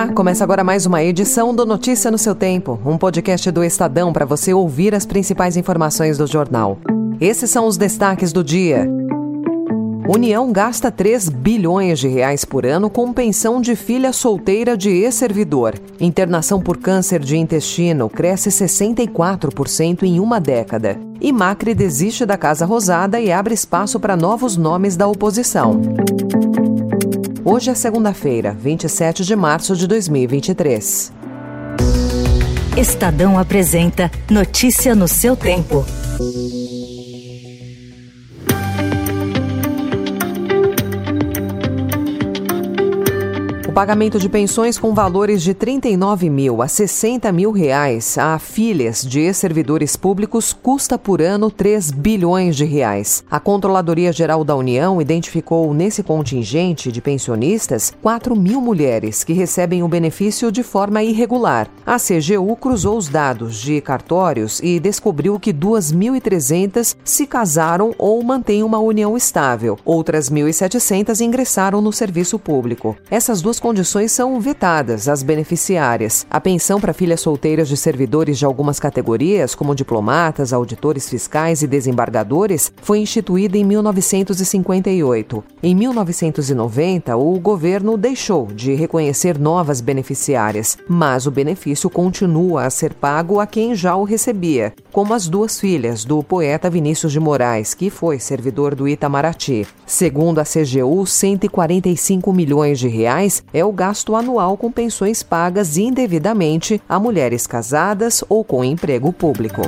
Olá, começa agora mais uma edição do Notícia no seu Tempo, um podcast do Estadão para você ouvir as principais informações do jornal. Esses são os destaques do dia. União gasta 3 bilhões de reais por ano com pensão de filha solteira de ex-servidor. Internação por câncer de intestino cresce 64% em uma década. E Macri desiste da Casa Rosada e abre espaço para novos nomes da oposição. Hoje é segunda-feira, 27 de março de 2023. Estadão apresenta Notícia no seu tempo. O pagamento de pensões com valores de 39 mil a 60 mil reais a filhas de ex-servidores públicos custa por ano 3 bilhões de reais. A Controladoria Geral da União identificou nesse contingente de pensionistas 4 mil mulheres que recebem o benefício de forma irregular. A CGU cruzou os dados de cartórios e descobriu que 2.300 se casaram ou mantêm uma união estável. Outras 1.700 ingressaram no serviço público. Essas duas condições são vetadas às beneficiárias. A pensão para filhas solteiras de servidores de algumas categorias, como diplomatas, auditores fiscais e desembargadores, foi instituída em 1958. Em 1990, o governo deixou de reconhecer novas beneficiárias, mas o benefício continua a ser pago a quem já o recebia, como as duas filhas do poeta Vinícius de Moraes, que foi servidor do Itamaraty. Segundo a CGU, 145 milhões de reais é o gasto anual com pensões pagas indevidamente a mulheres casadas ou com emprego público.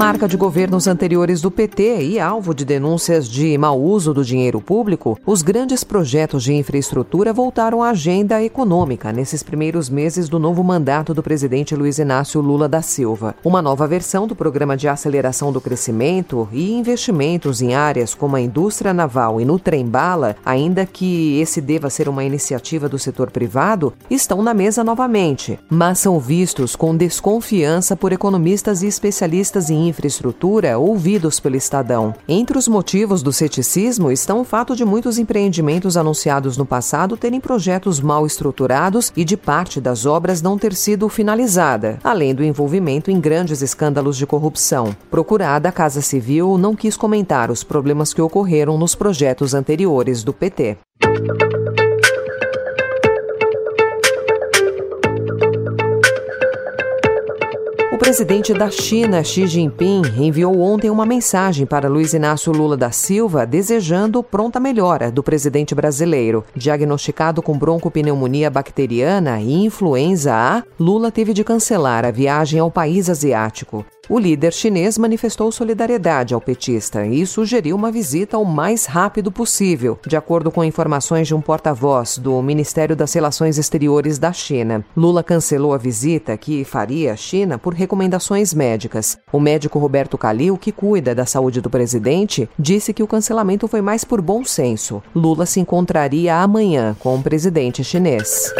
Marca de governos anteriores do PT e alvo de denúncias de mau uso do dinheiro público, os grandes projetos de infraestrutura voltaram à agenda econômica nesses primeiros meses do novo mandato do presidente Luiz Inácio Lula da Silva. Uma nova versão do programa de aceleração do crescimento e investimentos em áreas como a indústria naval e no trem-bala, ainda que esse deva ser uma iniciativa do setor privado, estão na mesa novamente, mas são vistos com desconfiança por economistas e especialistas em infraestrutura ouvidos pelo Estadão. Entre os motivos do ceticismo estão o fato de muitos empreendimentos anunciados no passado terem projetos mal estruturados e de parte das obras não ter sido finalizada, além do envolvimento em grandes escândalos de corrupção. Procurada, a Casa Civil não quis comentar os problemas que ocorreram nos projetos anteriores do PT. Presidente da China, Xi Jinping, enviou ontem uma mensagem para Luiz Inácio Lula da Silva desejando pronta melhora do presidente brasileiro. Diagnosticado com broncopneumonia bacteriana e influenza A, Lula teve de cancelar a viagem ao país asiático. O líder chinês manifestou solidariedade ao petista e sugeriu uma visita o mais rápido possível, de acordo com informações de um porta-voz do Ministério das Relações Exteriores da China. Lula cancelou a visita que faria à China por recomendações médicas. O médico Roberto Calil, que cuida da saúde do presidente, disse que o cancelamento foi mais por bom senso. Lula se encontraria amanhã com o presidente chinês.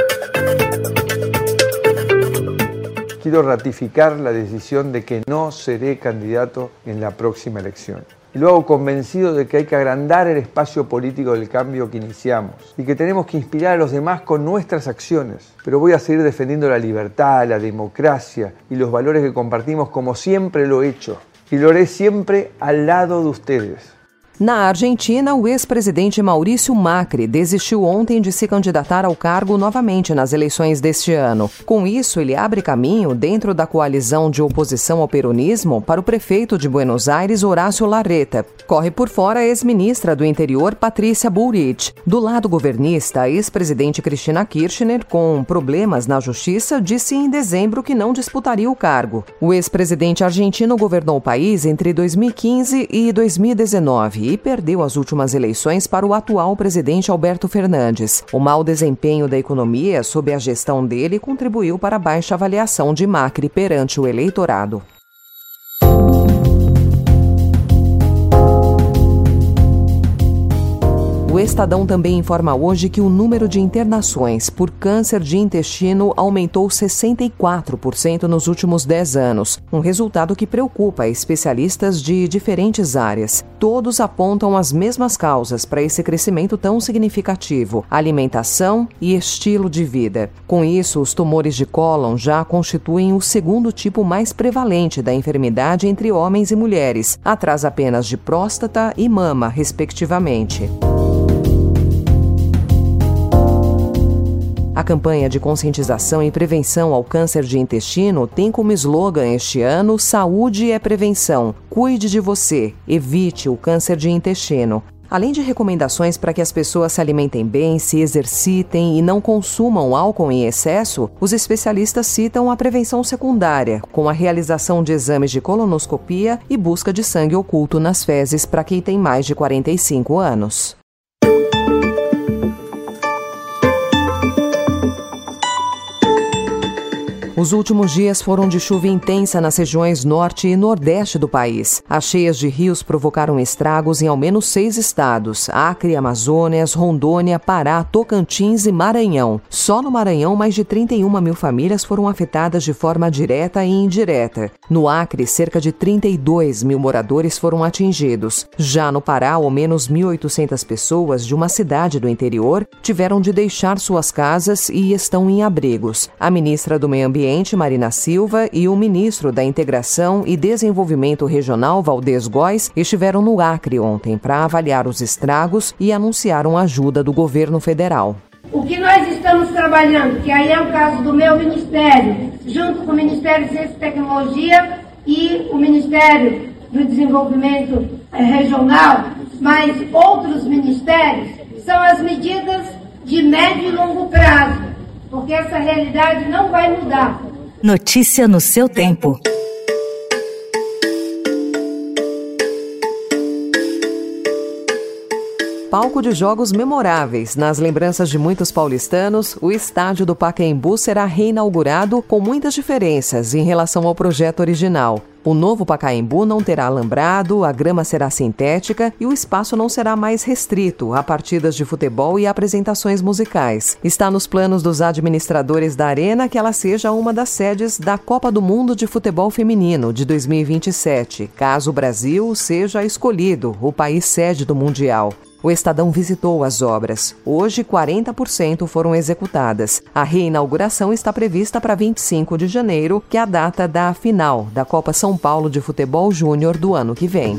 Quiero ratificar la decisión de que no seré candidato en la próxima elección. Y lo hago convencido de que hay que agrandar el espacio político del cambio que iniciamos y que tenemos que inspirar a los demás con nuestras acciones. Pero voy a seguir defendiendo la libertad, la democracia y los valores que compartimos como siempre lo he hecho. Y lo haré siempre al lado de ustedes. Na Argentina, o ex-presidente Maurício Macri desistiu ontem de se candidatar ao cargo novamente nas eleições deste ano. Com isso, ele abre caminho, dentro da coalizão de oposição ao peronismo, para o prefeito de Buenos Aires, Horácio Larreta. Corre por fora a ex-ministra do Interior, Patrícia Bullrich. Do lado governista, a ex-presidente Cristina Kirchner, com problemas na justiça, disse em dezembro que não disputaria o cargo. O ex-presidente argentino governou o país entre 2015 e 2019 perdeu as últimas eleições para o atual presidente Alberto Fernandes. O mau desempenho da economia sob a gestão dele contribuiu para a baixa avaliação de Macri perante o eleitorado. Estadão também informa hoje que o número de internações por câncer de intestino aumentou 64% nos últimos 10 anos, um resultado que preocupa especialistas de diferentes áreas. Todos apontam as mesmas causas para esse crescimento tão significativo: alimentação e estilo de vida. Com isso, os tumores de cólon já constituem o segundo tipo mais prevalente da enfermidade entre homens e mulheres, atrás apenas de próstata e mama, respectivamente. A campanha de conscientização e prevenção ao câncer de intestino tem como slogan este ano Saúde é prevenção. Cuide de você, evite o câncer de intestino. Além de recomendações para que as pessoas se alimentem bem, se exercitem e não consumam álcool em excesso, os especialistas citam a prevenção secundária, com a realização de exames de colonoscopia e busca de sangue oculto nas fezes para quem tem mais de 45 anos. Os últimos dias foram de chuva intensa nas regiões norte e nordeste do país. As cheias de rios provocaram estragos em ao menos seis estados: Acre, Amazônias, Rondônia, Pará, Tocantins e Maranhão. Só no Maranhão, mais de 31 mil famílias foram afetadas de forma direta e indireta. No Acre, cerca de 32 mil moradores foram atingidos. Já no Pará, ao menos 1.800 pessoas de uma cidade do interior tiveram de deixar suas casas e estão em abrigos. A ministra do Meio Ambiente Ambiente, Marina Silva, e o ministro da Integração e Desenvolvimento Regional, Valdez Góes, estiveram no Acre ontem para avaliar os estragos e anunciaram ajuda do governo federal. O que nós estamos trabalhando, que aí é o caso do meu ministério, junto com o Ministério de Ciência e Tecnologia e o Ministério do Desenvolvimento eh, Regional, mas outros ministérios, são as medidas de médio e longo prazo porque essa realidade não vai mudar. Notícia no seu tempo. Palco de jogos memoráveis. Nas lembranças de muitos paulistanos, o estádio do Pacaembu será reinaugurado com muitas diferenças em relação ao projeto original. O novo Pacaembu não terá alambrado, a grama será sintética e o espaço não será mais restrito a partidas de futebol e apresentações musicais. Está nos planos dos administradores da Arena que ela seja uma das sedes da Copa do Mundo de Futebol Feminino de 2027, caso o Brasil seja escolhido o país sede do Mundial. O Estadão visitou as obras. Hoje, 40% foram executadas. A reinauguração está prevista para 25 de janeiro, que é a data da final da Copa São Paulo de Futebol Júnior do ano que vem.